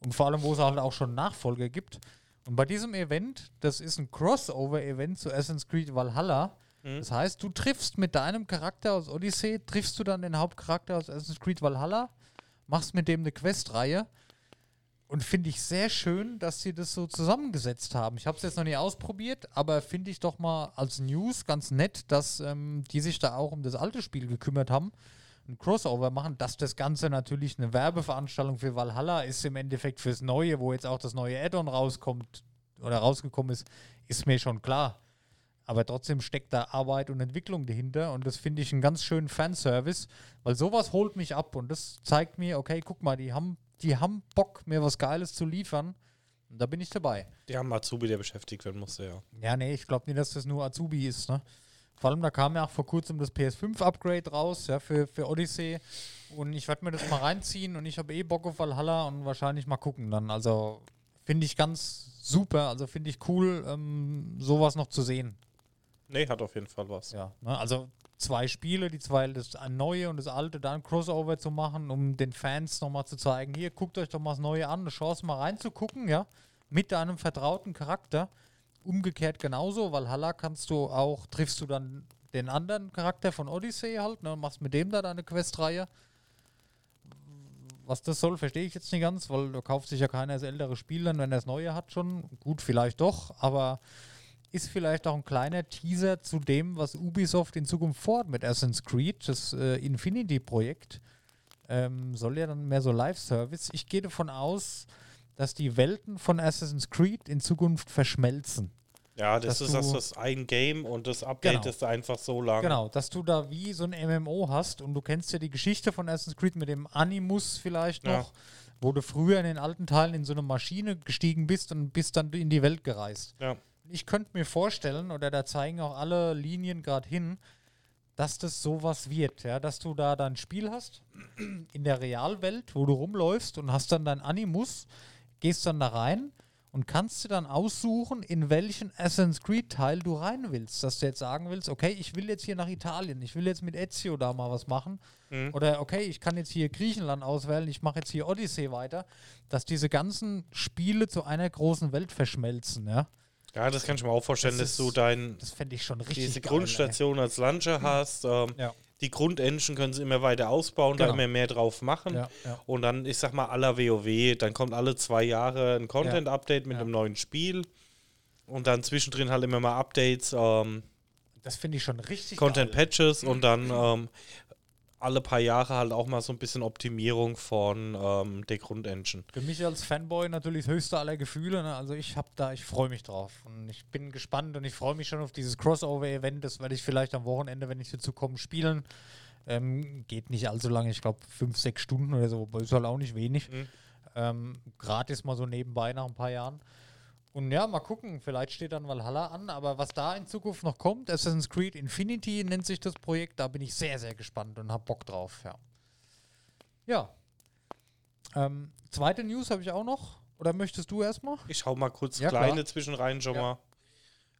Und vor allem, wo es halt auch schon Nachfolger gibt. Und bei diesem Event, das ist ein Crossover-Event zu Assassin's Creed Valhalla. Das heißt, du triffst mit deinem Charakter aus Odyssey, triffst du dann den Hauptcharakter aus Assassin's Creed Valhalla, machst mit dem eine Questreihe. Und finde ich sehr schön, dass sie das so zusammengesetzt haben. Ich habe es jetzt noch nie ausprobiert, aber finde ich doch mal als News ganz nett, dass ähm, die sich da auch um das alte Spiel gekümmert haben ein Crossover machen, dass das Ganze natürlich eine Werbeveranstaltung für Valhalla ist im Endeffekt fürs Neue, wo jetzt auch das neue Add-on rauskommt oder rausgekommen ist, ist mir schon klar. Aber trotzdem steckt da Arbeit und Entwicklung dahinter und das finde ich einen ganz schönen Fanservice, weil sowas holt mich ab und das zeigt mir, okay, guck mal, die haben, die haben Bock, mir was Geiles zu liefern. Und da bin ich dabei. Die haben Azubi, der beschäftigt werden musste, ja. Ja, nee, ich glaube nicht, dass das nur Azubi ist, ne? Vor allem, da kam ja auch vor kurzem das PS5-Upgrade raus, ja, für, für Odyssey. Und ich werde mir das mal reinziehen und ich habe eh Bock auf Valhalla und wahrscheinlich mal gucken dann. Also finde ich ganz super, also finde ich cool, ähm, sowas noch zu sehen. Nee, hat auf jeden Fall was. Ja, ne? also zwei Spiele, die zwei, das neue und das alte, da ein Crossover zu machen, um den Fans nochmal zu zeigen, hier, guckt euch doch mal das Neue an, eine Chance mal reinzugucken, ja, mit deinem vertrauten Charakter. Umgekehrt genauso, weil Halla kannst du auch, triffst du dann den anderen Charakter von Odyssey halt, ne, machst mit dem da deine Questreihe. Was das soll, verstehe ich jetzt nicht ganz, weil da kauft sich ja keiner das ältere Spiel dann, wenn er das neue hat schon. Gut, vielleicht doch, aber ist vielleicht auch ein kleiner Teaser zu dem, was Ubisoft in Zukunft vorhat mit Assassin's Creed, das äh, Infinity-Projekt. Ähm, soll ja dann mehr so Live-Service. Ich gehe davon aus, dass die Welten von Assassin's Creed in Zukunft verschmelzen. Ja, das Dass ist das, das ein Game und das Update Genau. ist einfach so lang. Genau, dass du da wie so ein MMO hast und du kennst ja die Geschichte von Assassin's Creed mit dem Animus vielleicht Ja. noch, wo du früher in den alten Teilen in so eine Maschine gestiegen bist und bist dann in die Welt gereist. Ja. Ich könnte mir vorstellen, oder da zeigen auch alle Linien gerade hin, dass das sowas wird, ja, dass du da dein Spiel hast in der Realwelt, wo du rumläufst und hast dann dein Animus, gehst dann da rein und kannst dir dann aussuchen, in welchen Assassin's Creed Teil du rein willst. Dass du jetzt sagen willst, okay, ich will jetzt hier nach Italien, ich will jetzt mit Ezio da mal was machen. Oder okay, ich kann jetzt hier Griechenland auswählen, ich mache jetzt hier Odyssey weiter. Dass diese ganzen Spiele zu einer großen Welt verschmelzen, ja. Ja, das kann ich mir auch vorstellen, Das dass du ist- dein, Das fände ich schon richtig diese geil, Grundstation als Launcher hast. Ähm, Ja. Die Grundengine können sie immer weiter ausbauen, da Genau. immer mehr drauf machen. Ja, ja. Und dann, ich sag mal, aller WoW, dann kommt alle zwei Jahre ein Content-Update mit einem neuen Spiel. Und dann zwischendrin halt immer mal Updates, ähm, ey. Das finde ich schon richtig. Content-Patches und dann ähm, alle paar Jahre halt auch mal so ein bisschen Optimierung von ähm, der Grundengine. Für mich als Fanboy natürlich das höchste aller Gefühle. Ne? Also ich habe da, ich freue mich drauf und ich bin gespannt und ich freue mich schon auf dieses Crossover-Event. Das werde ich vielleicht am Wochenende, wenn ich dazu komme, spielen. Ähm, geht nicht allzu lange, ich glaube fünf, sechs Stunden oder so, aber ist halt auch nicht wenig. Mhm. Ähm, gratis mal so nebenbei nach ein paar Jahren. Und ja, mal gucken, vielleicht steht dann Valhalla an, aber was da in Zukunft noch kommt, Assassin's Creed Infinity nennt sich das Projekt, da bin ich sehr, sehr gespannt und habe Bock drauf, ja. Ja. Ähm, zweite News habe ich auch noch. Oder möchtest du erstmal? Ich hau mal kurz Ja, kleine klar. zwischen rein schon Ja. mal.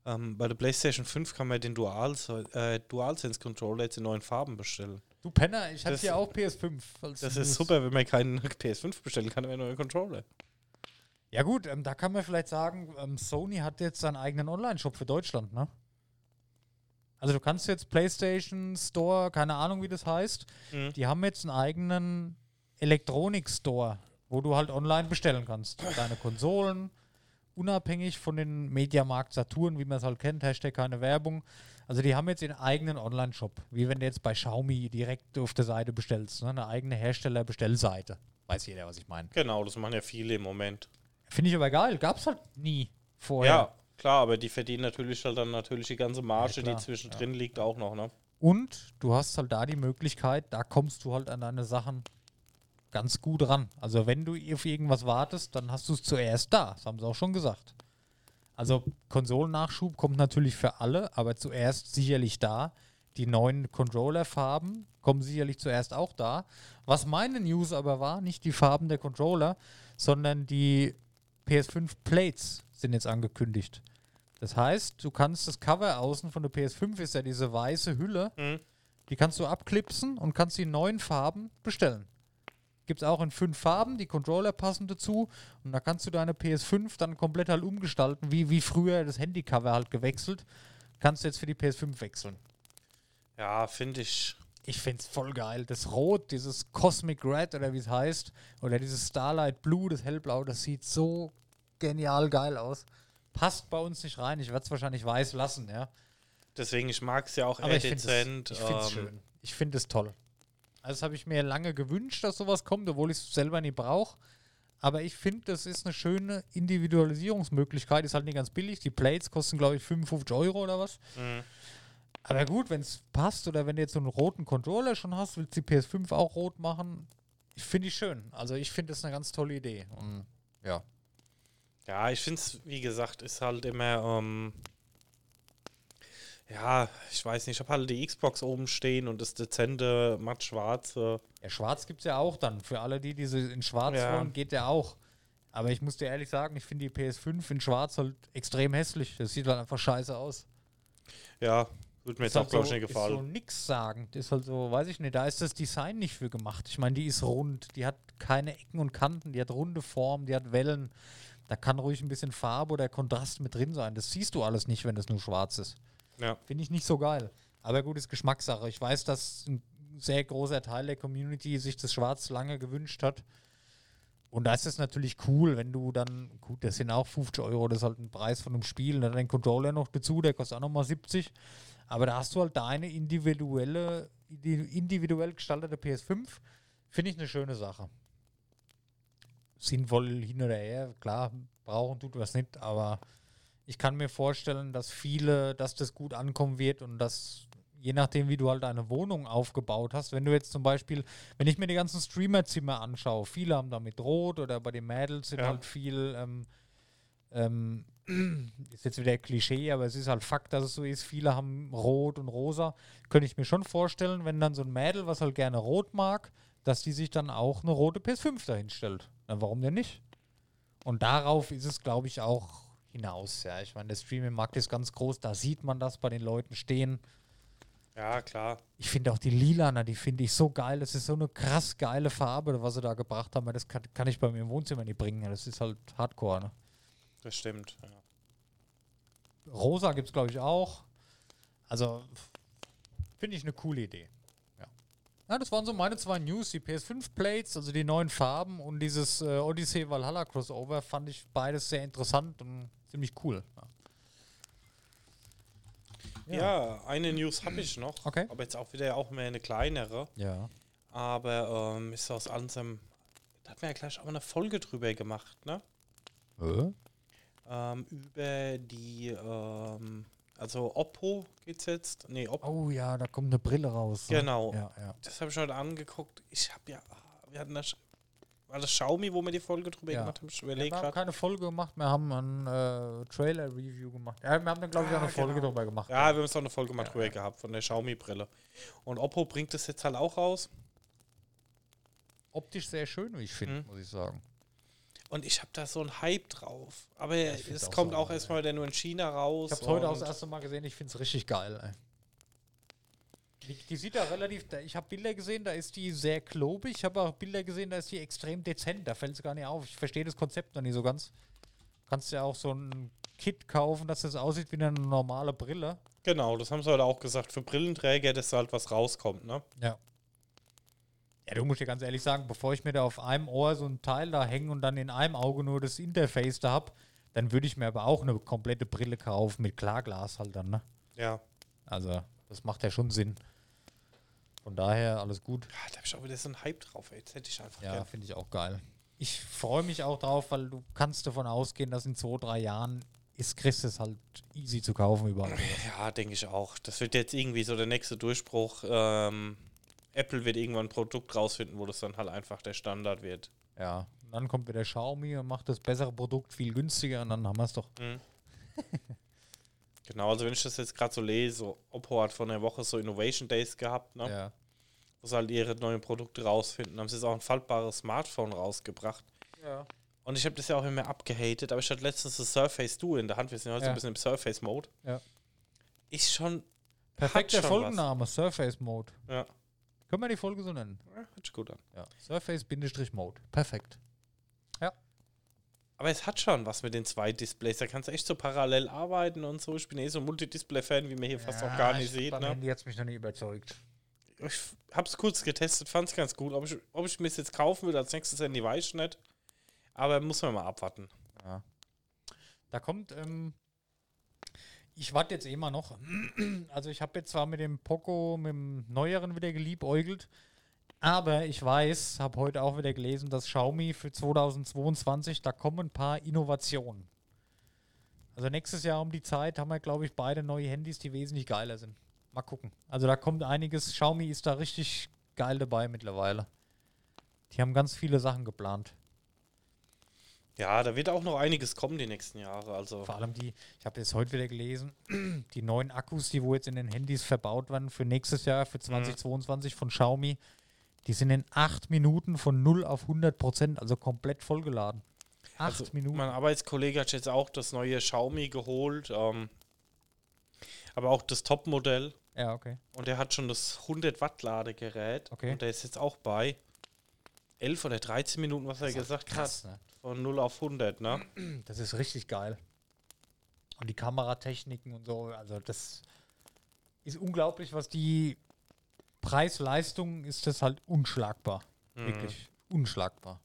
Ähm, bei der PlayStation 5 kann man den Dual, äh, DualSense Controller jetzt in neuen Farben bestellen. Du Penner, ich hatte hier auch PS5. als Das ist super, wenn man keinen PS5 bestellen kann, aber einen neuen Controller. Ja gut, ähm, da kann man vielleicht sagen, ähm, Sony hat jetzt seinen eigenen Online-Shop für Deutschland, ne? Also du kannst jetzt PlayStation Store, keine Ahnung wie das heißt, Mhm. die haben jetzt einen eigenen Elektronik-Store, wo du halt online bestellen kannst. Deine Konsolen, unabhängig von den Mediamarkt Saturn, wie man es halt kennt, Hashtag keine Werbung. Also die haben jetzt ihren eigenen Online-Shop, wie wenn du jetzt bei Xiaomi direkt auf der Seite bestellst, ne? eine eigene Hersteller-Bestellseite. Weiß jeder, was ich meine. Genau, das machen ja viele im Moment. Finde ich aber geil, gab's halt nie vorher. Ja, klar, aber die verdienen natürlich halt dann natürlich die ganze Marge, Ja, klar. die zwischendrin liegt, auch noch, ne? Und du hast halt da die Möglichkeit, da kommst du halt an deine Sachen ganz gut ran. Also wenn du auf irgendwas wartest, dann hast du es zuerst da. Das haben sie auch schon gesagt. Also Konsolennachschub kommt natürlich für alle, aber zuerst sicherlich da. Die neuen Controller-Farben kommen sicherlich zuerst auch da. Was meine News aber war, nicht die Farben der Controller, sondern die PS5 Plates sind jetzt angekündigt. Das heißt, du kannst das Cover außen von der PS5 ist ja diese weiße Hülle, Mhm. die kannst du abklipsen und kannst die in neuen Farben bestellen. Gibt es auch in fünf Farben, die Controller passen dazu und da kannst du deine PS5 dann komplett halt umgestalten, wie, wie früher das Handycover halt gewechselt. Kannst du jetzt für die PS5 wechseln. Ja, finde ich. Ich finde es voll geil. Das Rot, dieses Cosmic Red oder wie es heißt, oder dieses Starlight Blue, das Hellblau, das sieht so genial geil aus. Passt bei uns nicht rein. Ich werde es wahrscheinlich weiß lassen, ja. Deswegen, ich mag es ja auch Aber eher ich finde dezent. es ähm, schön. Ich finde es toll. Also das habe ich mir lange gewünscht, dass sowas kommt, obwohl ich es selber nicht brauche. Aber ich finde, das ist eine schöne Individualisierungsmöglichkeit. Ist halt nicht ganz billig. Die Plates kosten, glaube ich, 55 Euro oder was. Mhm. Aber gut, wenn es passt oder wenn du jetzt so einen roten Controller schon hast, willst du die PS5 auch rot machen, ich finde ich schön. Also ich finde das eine ganz tolle Idee. Und ja. Ja, ich finde es, wie gesagt, ist halt immer, ähm, ja, ich weiß nicht, ich habe halt die Xbox oben stehen und das dezente matt schwarze. Ja, schwarz gibt es ja auch dann. Für alle, die diese in schwarz Ja. wollen, geht der auch. Aber ich muss dir ehrlich sagen, ich finde die PS5 in schwarz halt extrem hässlich. Das sieht halt einfach scheiße aus. Ja, würde mir jetzt Ist halt auch, glaube ich, so, nicht Ist so gefallen. nix sagen. Das ist halt so, weiß ich nicht, da ist das Design nicht für gemacht. Ich meine, die ist rund, die hat keine Ecken und Kanten, die hat runde Form, die hat Wellen. Da kann ruhig ein bisschen Farbe oder Kontrast mit drin sein. Das siehst du alles nicht, wenn das nur schwarz ist. Ja. Finde ich nicht so geil. Aber gut, ist Geschmackssache. Ich weiß, dass ein sehr großer Teil der Community sich das Schwarz lange gewünscht hat. Und da ist es natürlich cool, wenn du dann, gut, das sind auch 50 Euro, das ist halt ein Preis von einem Spiel, und dann den Controller noch dazu, der kostet auch nochmal 70. Aber da hast du halt deine individuelle, indi- individuell gestaltete PS5. Finde ich eine schöne Sache. Sinnvoll hin oder her, klar, brauchen tut was nicht, aber ich kann mir vorstellen, dass viele, dass das gut ankommen wird und dass je nachdem, wie du halt deine Wohnung aufgebaut hast, wenn du jetzt zum Beispiel, wenn ich mir die ganzen Streamerzimmer anschaue, viele haben damit rot oder bei den Mädels sind Ja. halt viel, ähm, ähm, ist jetzt wieder Klischee, aber es ist halt Fakt, dass es so ist, viele haben rot und rosa. Könnte ich mir schon vorstellen, wenn dann so ein Mädel, was halt gerne rot mag, dass die sich dann auch eine rote PS5 dahin stellt. Na, warum denn nicht? Und darauf ist es, glaube ich, auch hinaus. Ja, ich meine, der Streaming-Markt ist ganz groß, da sieht man das bei den Leuten stehen. Ja, klar. Ich finde auch die Lilana, die finde ich so geil. Das ist so eine krass geile Farbe, was sie da gebracht haben. Das kann, kann ich bei mir im Wohnzimmer nicht bringen. Das ist halt Hardcore. Ne? Das stimmt. Ja. Rosa gibt es, glaube ich, auch. Also, finde ich eine coole Idee. Ja. ja, das waren so meine zwei News. Die PS5-Plates, also die neuen Farben und dieses äh, Odyssey Valhalla Crossover fand ich beides sehr interessant und ziemlich cool. Ja. Ja, eine News habe ich noch. Okay. Aber jetzt auch wieder auch mehr eine kleinere. Ja. Aber ähm, ist aus allem. Da hat man ja gleich auch eine Folge drüber gemacht, ne? Ähm, über die. Ähm, also Oppo geht's jetzt. Nee, Oppo. Oh ja, da kommt eine Brille raus. ne? Genau. Ja, ja. Das habe ich heute angeguckt. Ich habe ja. Wir hatten das. War das Xiaomi, wo wir die Folge drüber Ja. gemacht haben? Ich Wir überlege haben gerade. keine Folge gemacht, wir haben ein äh, Trailer-Review gemacht. Ja, wir haben dann, glaube ich, auch Ah, eine Folge genau. drüber gemacht. Ja, wir haben es auch eine Folge mal drüber gehabt von der Xiaomi-Brille. Und Oppo bringt das jetzt halt auch raus. Optisch sehr schön, wie ich finde, Mhm. muss ich sagen. Und ich habe da so einen Hype drauf. Aber find's es auch kommt so auch erstmal wieder nur in China raus. Ich habe es heute auch das erste Mal gesehen, ich finde es richtig geil. Ey. Die, die sieht da relativ, da, ich habe Bilder gesehen, da ist die sehr klobig, ich habe auch Bilder gesehen, da ist die extrem dezent, da fällt es gar nicht auf. Ich verstehe das Konzept noch nicht so ganz. Kannst ja auch so ein Kit kaufen, dass das aussieht wie eine normale Brille. Genau, das haben sie heute auch gesagt. Für Brillenträger, dass da halt was rauskommt, ne? Ja. Ja, du musst dir ganz ehrlich sagen, bevor ich mir da auf einem Ohr so ein Teil da hänge und dann in einem Auge nur das Interface da hab, dann würde ich mir aber auch eine komplette Brille kaufen mit Klarglas halt dann, ne? Ja. Also, das macht ja schon Sinn. Von daher alles gut. Ja, da habe ich auch wieder so einen Hype drauf, ey. Jetzt hätte ich einfach Ja, finde ich auch geil. Ich freue mich auch drauf, weil du kannst davon ausgehen, dass in zwei, drei Jahren ist Christus halt easy zu kaufen überall. Ja, denke ich auch. Das wird jetzt irgendwie so der nächste Durchbruch. Ähm, Apple wird irgendwann ein Produkt rausfinden, wo das dann halt einfach der Standard wird. ja. Und dann kommt wieder Xiaomi und macht das bessere Produkt viel günstiger und dann haben wir es doch. Genau, also wenn ich das jetzt gerade so lese, so Oppo hat vor einer Woche so Innovation Days gehabt, ne? Ja. wo sie halt ihre neuen Produkte rausfinden. Haben sie jetzt auch ein faltbares Smartphone rausgebracht. Ja. Und ich habe das ja auch immer abgehatet, aber ich hatte letztens das Surface Duo in der Hand. Wir sind ja heute so Ja. ein bisschen im Surface-Mode. Ja. Ist schon. Perfekter schon Folgenname, Surface Mode. Ja. Können wir die Folge so nennen? ja, hört sich gut an. Ja. Surface-Mode. Perfekt. Aber es hat schon was mit den zwei Displays. Da kannst du echt so parallel arbeiten und so. Ich bin eh so ein Multidisplay-Fan, wie man hier fast auch gar nicht sieht. Beim Ne? Handy hat mich noch nie überzeugt. Ich hab's kurz getestet, fand's ganz gut. Ob ich, ob ich mir es jetzt kaufen würde als nächstes Handy, weiß ich nicht. Aber muss man mal abwarten. Da kommt, ähm, ich warte jetzt mal noch. Also ich habe jetzt zwar mit dem Poco, mit dem neueren wieder geliebäugelt, aber ich weiß, habe heute auch wieder gelesen, dass Xiaomi für 2022, da kommen ein paar Innovationen. Also nächstes Jahr um die Zeit haben wir, glaube ich, beide neue Handys, die wesentlich geiler sind. Mal gucken. Also da kommt einiges. Xiaomi ist da richtig geil dabei mittlerweile. Die haben ganz viele Sachen geplant. Ja, da wird auch noch einiges kommen die nächsten Jahre. Also Vor allem die, ich habe jetzt heute wieder gelesen, die neuen Akkus, die wo jetzt in den Handys verbaut werden für nächstes Jahr, für 2022 von Xiaomi, die sind in acht Minuten von 0 auf 100 Prozent, also komplett vollgeladen. Acht Also, Minuten. Mein Arbeitskollege hat jetzt auch das neue Xiaomi geholt, ähm, aber auch das Top-Modell. Ja, okay. Und der hat schon das 100 Watt Ladegerät. Okay. Und der ist jetzt auch bei 11 oder 13 Minuten, was er Das ist gesagt krass, hat. ne? Von 0 auf 100, ne? Das ist richtig geil. Und die Kameratechniken und so, also das ist unglaublich, was die Preis-Leistung ist das halt unschlagbar. Mhm. Wirklich unschlagbar.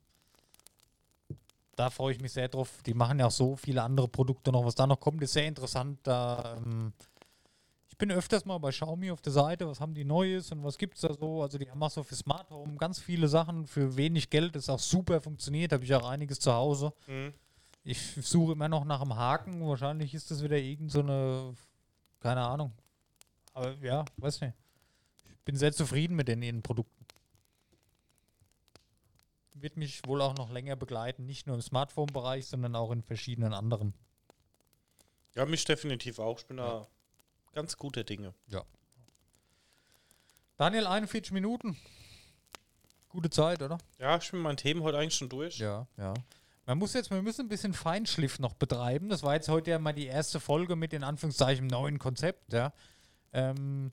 Da freue ich mich sehr drauf. Die machen ja auch so viele andere Produkte noch. Was da noch kommt, ist sehr interessant. Da, ähm, bin öfters mal bei Xiaomi auf der Seite. Was haben die Neues und was gibt es da so? Also, die haben auch so für Smart Home ganz viele Sachen für wenig Geld. Das auch super funktioniert. Habe ich auch einiges zu Hause. Mhm. Ich suche immer noch nach einem Haken. Wahrscheinlich ist das wieder irgend so eine, keine Ahnung. Aber ja, weiß nicht. Ich bin sehr zufrieden mit den ihren Produkten. Wird mich wohl auch noch länger begleiten, nicht nur im Smartphone-Bereich, sondern auch in verschiedenen anderen. Ja, mich definitiv auch. Ich bin da ganz guter Dinge. Daniel, 41 Minuten. Gute Zeit, oder? Ja, ich bin mit meinen Themen heute eigentlich schon durch. Ja, ja. Man muss jetzt, wir müssen ein bisschen Feinschliff noch betreiben. Das war jetzt heute ja mal die erste Folge mit in Anführungszeichen neuen Konzept, ja. Ähm,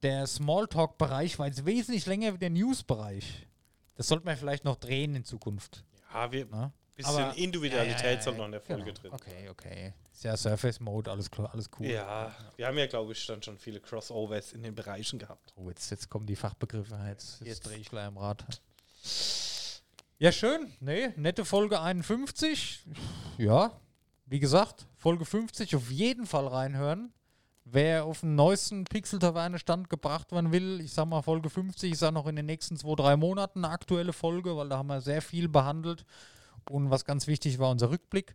der Smalltalk-Bereich war jetzt wesentlich länger wie der News-Bereich. Das sollte man vielleicht noch drehen in Zukunft. Ja, wir? Bisschen Aber- Individualität Ja, ja, ja, soll noch in der genau. Folge drin. Okay, okay. Ist ja Surface Mode, alles klar, alles cool. Ja, wir haben ja, glaube ich, dann schon viele Crossovers in den Bereichen gehabt. Oh, jetzt, jetzt kommen die Fachbegriffe. Jetzt, jetzt drehe ich gleich am Rad. Ja, schön. Nee, nette Folge 51. Ja, wie gesagt, Folge 50 auf jeden Fall reinhören. Wer auf den neuesten Pixel-Taverne-Stand gebracht werden will, ich sag mal, Folge 50 ist auch noch in den nächsten zwei, drei Monaten eine aktuelle Folge, weil da haben wir sehr viel behandelt. Und was ganz wichtig war, unser Rückblick.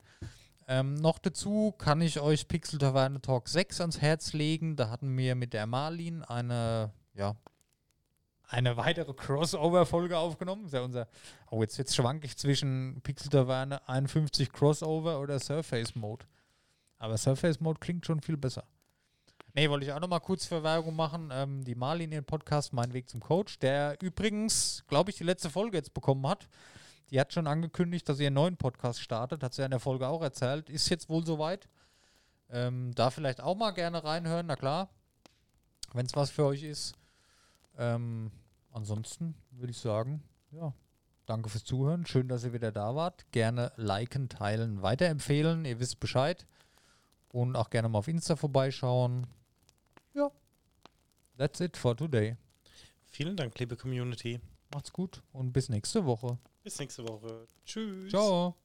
Ähm, noch dazu kann ich euch Pixel Taverne Talk 6 ans Herz legen. Da hatten wir mit der Marlin eine, ja, eine weitere Crossover-Folge aufgenommen. Ist ja unser, oh, jetzt, jetzt schwank ich zwischen Pixel Taverne 51 Crossover oder Surface Mode. Aber Surface Mode klingt schon viel besser. Nee, wollte ich auch noch mal kurz für Werbung machen. Ähm, die Marlin, ihren Podcast Mein Weg zum Coach, der übrigens, glaube ich, die letzte Folge jetzt bekommen hat. Die hat schon angekündigt, dass sie einen neuen Podcast startet. Hat sie ja in der Folge auch erzählt. Ist jetzt wohl soweit. Ähm, da vielleicht auch mal gerne reinhören, na klar. Wenn es was für euch ist. Ähm, ansonsten würde ich sagen, ja, danke fürs Zuhören. Schön, dass ihr wieder da wart. Gerne liken, teilen, weiterempfehlen. Ihr wisst Bescheid. Und auch gerne mal auf Insta vorbeischauen. Ja, that's it for today. Vielen Dank, liebe Community. Macht's gut und bis nächste Woche. Bis nächste Woche. Tschüss. Ciao.